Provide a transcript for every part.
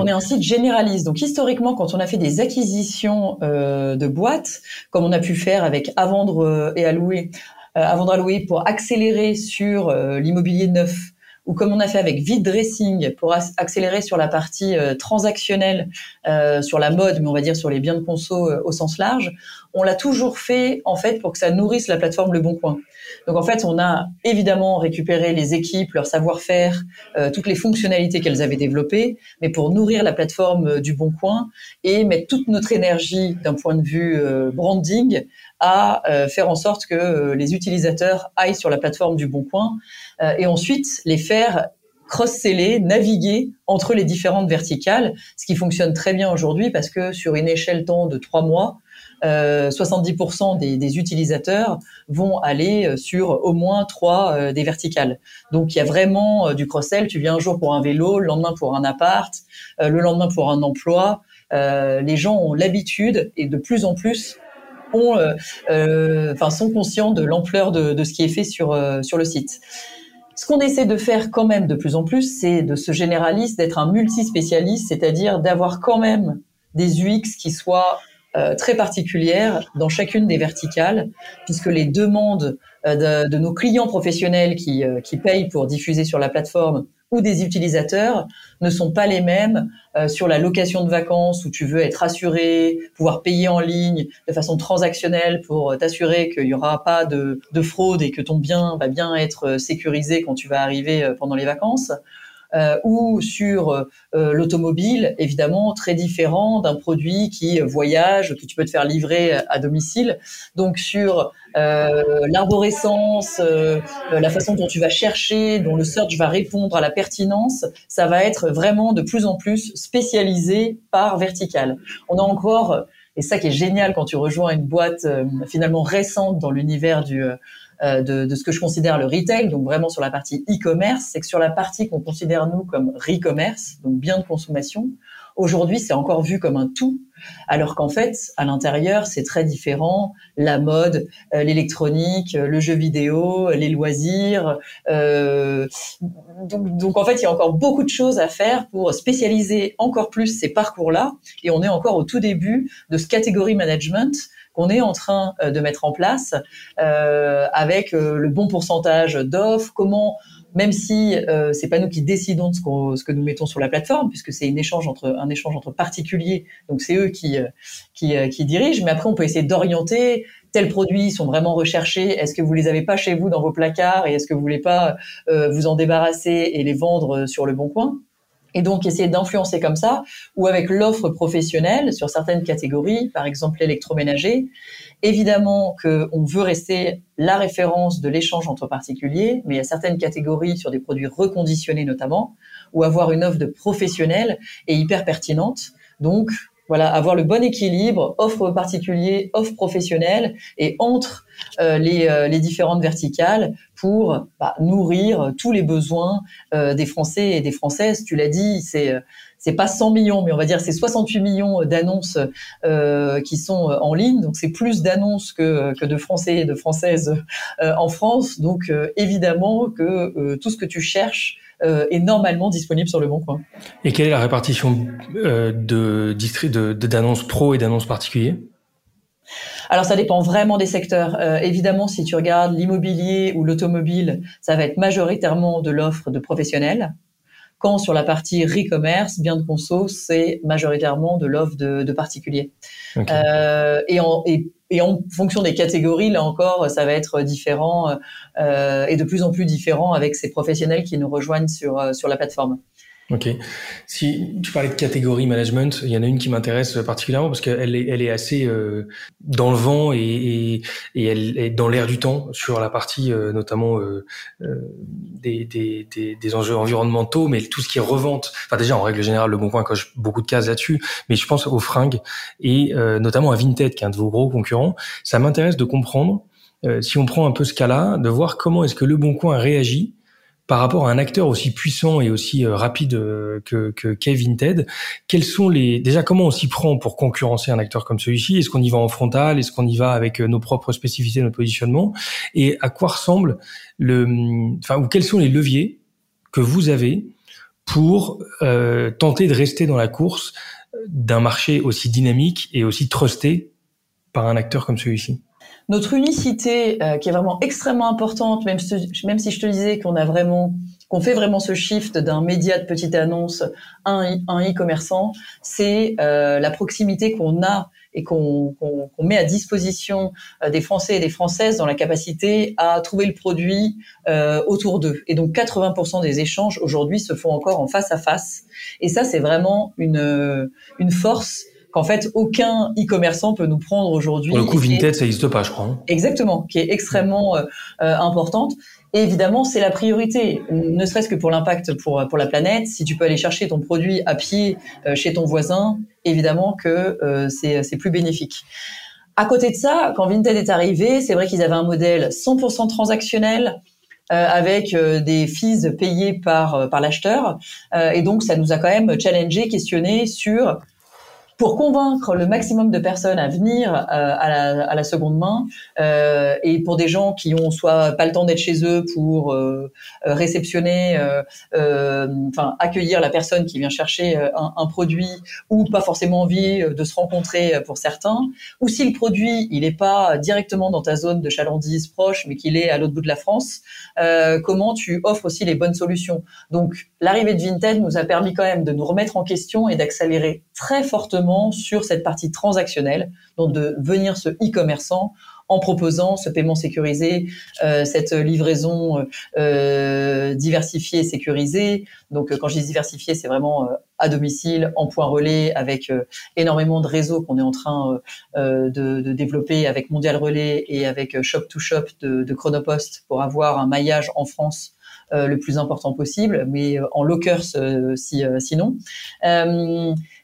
On est un site généraliste. Donc historiquement, quand on a fait des acquisitions euh, de boîtes, comme on a pu faire avec à vendre euh, et à louer, euh, à vendre à louer pour accélérer sur l'immobilier neuf, ou comme on a fait avec Vide Dressing pour accélérer sur la partie transactionnelle, sur la mode, mais on va dire sur les biens de conso au sens large, on l'a toujours fait en fait pour que ça nourrisse la plateforme Le Bon Coin. Donc en fait, on a évidemment récupéré les équipes, leur savoir-faire, euh, toutes les fonctionnalités qu'elles avaient développées, mais pour nourrir la plateforme euh, du Bon Coin et mettre toute notre énergie d'un point de vue euh, branding à faire en sorte que les utilisateurs aillent sur la plateforme du Bon Coin et ensuite les faire cross-seller, naviguer entre les différentes verticales, ce qui fonctionne très bien aujourd'hui parce que sur une échelle temps de trois mois, 70% euh, des, utilisateurs vont aller euh, sur au moins trois euh, des verticales. Donc il y a vraiment du cross-sell. Tu viens un jour pour un vélo, le lendemain pour un appart, le lendemain pour un emploi. les gens ont l'habitude et de plus en plus ont, enfin, sont conscients de l'ampleur de, de, ce qui est fait sur, sur le site. Ce qu'on essaie de faire quand même de plus en plus, c'est de se généraliste, d'être un multispécialiste, c'est-à-dire d'avoir quand même des UX qui soient euh, très particulière dans chacune des verticales, puisque les demandes euh, de, nos clients professionnels qui, euh, qui payent pour diffuser sur la plateforme ou des utilisateurs ne sont pas les mêmes sur la location de vacances où tu veux être assuré, pouvoir payer en ligne de façon transactionnelle pour t'assurer qu'il n'y aura pas de, de, fraude et que ton bien va bien être sécurisé quand tu vas arriver pendant les vacances. Euh, ou sur euh, l'automobile, évidemment très différent d'un produit qui voyage, que tu peux te faire livrer à domicile. Donc sur euh, l'arborescence, la façon dont tu vas chercher, dont le search va répondre à la pertinence, ça va être vraiment de plus en plus spécialisé par vertical. On a encore et ça qui est génial quand tu rejoins une boîte finalement récente dans l'univers du euh, de, de, ce que je considère le retail, donc vraiment sur la partie e-commerce, c'est que sur la partie qu'on considère nous comme re-commerce, donc bien de consommation, aujourd'hui c'est encore vu comme un tout, alors qu'en fait à l'intérieur c'est très différent, la mode, euh, l'électronique, euh, le jeu vidéo, les loisirs. Euh, donc, donc en fait il y a encore beaucoup de choses à faire pour spécialiser encore plus ces parcours-là, et on est encore au tout début de ce catégorie management qu'on est en train euh, de mettre en place euh, avec euh, le bon pourcentage d'offres, comment même si euh, c'est pas nous qui décidons de ce, que nous mettons sur la plateforme, puisque c'est un échange entre particuliers, donc c'est eux qui qui, qui dirigent. Mais après, on peut essayer d'orienter tels produits sont vraiment recherchés. Est-ce que vous les avez pas chez vous dans vos placards et est-ce que vous voulez pas vous en débarrasser et les vendre sur le bon coin? Et donc essayer d'influencer comme ça, ou avec l'offre professionnelle sur certaines catégories, par exemple l'électroménager. Évidemment qu'on veut rester la référence de l'échange entre particuliers, mais il y a certaines catégories sur des produits reconditionnés notamment, ou avoir une offre de professionnel est hyper pertinente. Donc voilà, avoir le bon équilibre, offre particulier, offre professionnelle, et entre euh, les, euh, les, différentes verticales pour bah, nourrir tous les besoins euh, des Français et des Françaises. Tu l'as dit, c'est c'est pas 100 millions, mais on va dire c'est 68 millions d'annonces euh, qui sont en ligne. Donc c'est plus d'annonces que, que de Français et de Françaises en France. Donc évidemment que tout ce que tu cherches euh, est normalement disponible sur le Bon Coin. Et quelle est la répartition euh, de d'annonces pro et d'annonces particuliers alors ça dépend vraiment des secteurs. Euh, évidemment, si tu regardes l'immobilier ou l'automobile, ça va être majoritairement de l'offre de professionnels. Quand sur la partie e-commerce, bien de conso, c'est majoritairement de l'offre de, de particuliers. Euh, et, en, et et en fonction des catégories, là encore, ça va être différent euh, et de plus en plus différent avec ces professionnels qui nous rejoignent sur, euh, sur la plateforme. Ok. Si tu parlais de catégorie management, il y en a une qui m'intéresse particulièrement parce qu'elle est, elle est assez euh, dans le vent et, et, et, elle est dans l'air du temps sur la partie euh, notamment euh, euh des, des, des, des, enjeux environnementaux, mais tout ce qui est revente. Enfin déjà en règle générale, le Bon Coin coche beaucoup de cases là-dessus, mais je pense aux fringues et euh, notamment à Vinted, qui est un de vos gros concurrents. Ça m'intéresse de comprendre si on prend un peu ce cas-là, de voir comment est-ce que le Bon Coin réagit par rapport à un acteur aussi puissant et aussi euh, rapide euh, que, que Ted, quels sont les déjà comment on s'y prend pour concurrencer un acteur comme celui-ci? Est-ce qu'on y va en frontal? Est-ce qu'on y va avec nos propres spécificités, notre positionnement? Et à quoi ressemble le, enfin, ou quels sont les leviers que vous avez pour euh, tenter de rester dans la course d'un marché aussi dynamique et aussi trusté par un acteur comme celui-ci? Notre unicité, euh, qui est vraiment extrêmement importante, même si, même si je te disais qu'on a vraiment qu'on fait vraiment ce shift d'un média de petite annonce à un e-commerçant, c'est euh, la proximité qu'on a et qu'on met à disposition euh, des Français et des Françaises dans la capacité à trouver le produit euh, autour d'eux. Et donc 80% des échanges aujourd'hui se font encore en face à face. Et ça, c'est vraiment une, une force qu'en fait aucun e-commerçant peut nous prendre aujourd'hui. Pour le coup, Vinted, ça n'existe pas, je crois. Hein. Exactement, qui est extrêmement euh, importante. Et évidemment, c'est la priorité, ne serait-ce que pour l'impact pour, pour la planète. Si tu peux aller chercher ton produit à pied euh, chez ton voisin, évidemment que euh, c'est plus bénéfique. À côté de ça, quand Vinted est arrivé, c'est vrai qu'ils avaient un modèle 100% transactionnel, euh, avec euh, des fees payées par par l'acheteur et donc ça nous a quand même challengé, questionné sur pour convaincre le maximum de personnes à venir euh, à, la, à, la, seconde main euh, et pour des gens qui ont soit pas le temps d'être chez eux pour euh, réceptionner, euh, enfin accueillir la personne qui vient chercher un, un, produit ou pas forcément envie de se rencontrer pour certains, ou si le produit il n'est pas directement dans ta zone de chalandise proche mais qu'il est à l'autre bout de la France, comment tu offres aussi les bonnes solutions? Donc l'arrivée de Vinted nous a permis quand même de nous remettre en question et d'accélérer très fortement sur cette partie transactionnelle, donc de venir ce e-commerçant en proposant ce paiement sécurisé, euh, cette livraison euh, diversifiée et sécurisée. Donc, quand je dis diversifiée, c'est vraiment euh, à domicile, en point relais, avec énormément de réseaux qu'on est en train de, développer avec Mondial Relais et avec Shop to Shop de, de Chronopost pour avoir un maillage en France le plus important possible, mais en lockers si, sinon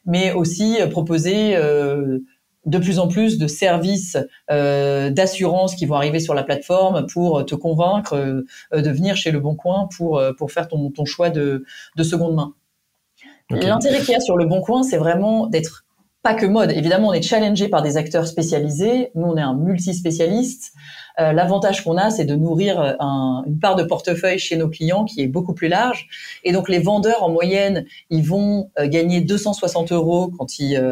mais aussi euh, proposer euh, de plus en plus de services euh, d'assurance qui vont arriver sur la plateforme pour te convaincre de venir chez Le Bon Coin pour, pour faire ton, ton choix de, de seconde main. L'intérêt qu'il y a sur Le Bon Coin, c'est vraiment d'être pas que mode. Évidemment, on est challengé par des acteurs spécialisés. Nous, on est un multispécialiste. Euh, l'avantage qu'on a, c'est de nourrir euh, une part de portefeuille chez nos clients qui est beaucoup plus large. Et donc les vendeurs, en moyenne, ils vont euh, gagner 260 euros quand ils,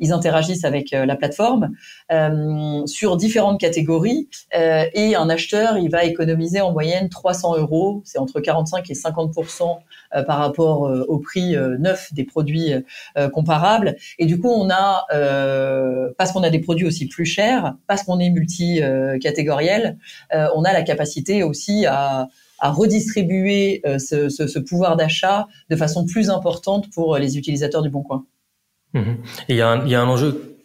ils interagissent avec la plateforme sur différentes catégories. et un acheteur, il va économiser en moyenne 300 euros. C'est entre 45 et 50 par rapport au prix neuf des produits comparables. Et du coup, a, parce qu'on a des produits aussi plus chers, parce qu'on est multi-catégorie, euh, on a la capacité aussi à, redistribuer euh, ce, pouvoir d'achat de façon plus importante pour les utilisateurs du Bon Coin. Mhm. Et il y, a un enjeu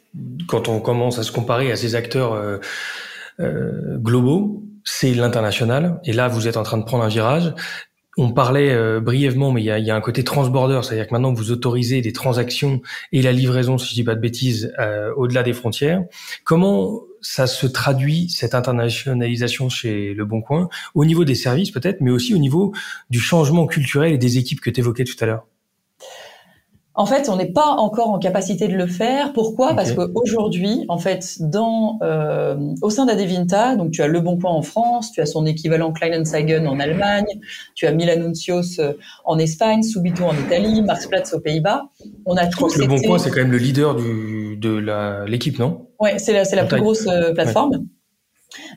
quand on commence à se comparer à ces acteurs euh, globaux, c'est l'international. Et là, vous êtes en train de prendre un virage. On parlait euh, brièvement, mais il y a, un côté transborder, c'est-à-dire que maintenant vous autorisez des transactions et la livraison, si je dis pas de bêtises, euh, au-delà des frontières. Comment ça se traduit cette internationalisation chez Le Bon Coin au niveau des services peut-être, mais aussi au niveau du changement culturel et des équipes que tu évoquais tout à l'heure? En fait, on n'est pas encore en capacité de le faire. Pourquoi? Parce qu'aujourd'hui, en fait, dans euh, au sein d'Adevinta, donc tu as Le Bon Coin en France, tu as son équivalent Kleinanzeigen en Allemagne, tu as Milanuncios euh, en Espagne, Subito en Italie, Marktplatz aux Pays-Bas. On a tous. Le Bon Coin, c'est quand même le leader du, de l'équipe, non? Ouais, c'est la, c'est la plus grosse euh, plateforme.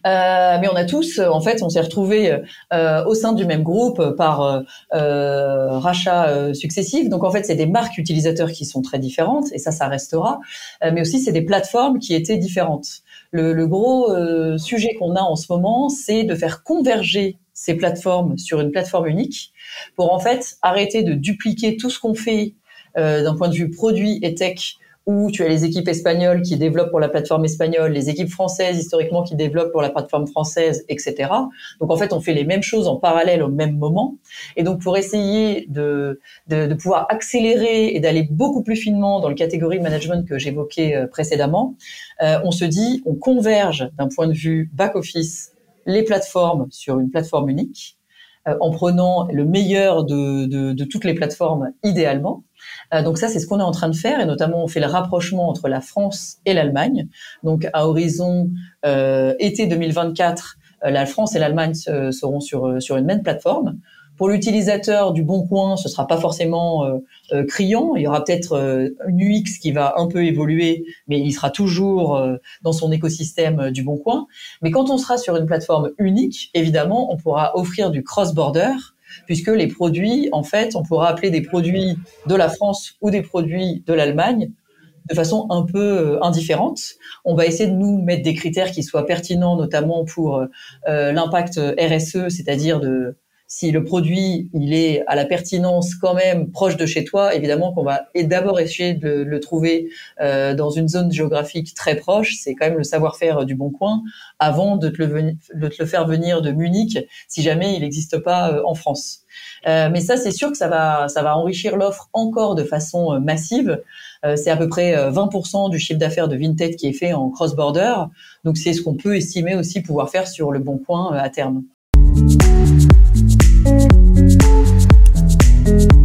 Euh, mais on a tous, en fait, on s'est retrouvés euh, au sein du même groupe par euh, rachats successifs. Donc en fait, c'est des marques utilisateurs qui sont très différentes, et ça, ça restera. mais aussi, c'est des plateformes qui étaient différentes. Le, le gros sujet qu'on a en ce moment, c'est de faire converger ces plateformes sur une plateforme unique pour en fait arrêter de dupliquer tout ce qu'on fait d'un point de vue produit et tech où tu as les équipes espagnoles qui développent pour la plateforme espagnole, les équipes françaises historiquement qui développent pour la plateforme française, etc. Donc en fait, on fait les mêmes choses en parallèle au même moment. Et donc pour essayer de, de, de pouvoir accélérer et d'aller beaucoup plus finement dans le catégorie management que j'évoquais euh, précédemment, euh, on se dit, on converge d'un point de vue back-office les plateformes sur une plateforme unique en prenant le meilleur de, de toutes les plateformes idéalement. Donc ça, c'est ce qu'on est en train de faire, et notamment on fait le rapprochement entre la France et l'Allemagne. Donc à horizon été 2024, la France et l'Allemagne seront sur, sur une même plateforme. Pour l'utilisateur du Bon Coin, ce sera pas forcément euh, euh, criant. Il y aura peut-être euh, une UX qui va un peu évoluer, mais il sera toujours dans son écosystème du Bon Coin. Mais quand on sera sur une plateforme unique, évidemment, on pourra offrir du cross-border puisque les produits, en fait, on pourra appeler des produits de la France ou des produits de l'Allemagne de façon un peu indifférente. On va essayer de nous mettre des critères qui soient pertinents, notamment pour l'impact RSE, c'est-à-dire de si le produit il est à la pertinence quand même proche de chez toi, évidemment qu'on va d'abord essayer de le, trouver euh, dans une zone géographique très proche. C'est quand même le savoir-faire du Bon Coin avant de te, le, faire venir de Munich si jamais il n'existe pas euh, en France. Euh, mais ça, c'est sûr que ça va, ça va enrichir l'offre encore de façon massive. c'est à peu près 20% du chiffre d'affaires de Vinted qui est fait en cross-border. Donc c'est ce qu'on peut estimer aussi pouvoir faire sur le Bon Coin à terme. Thank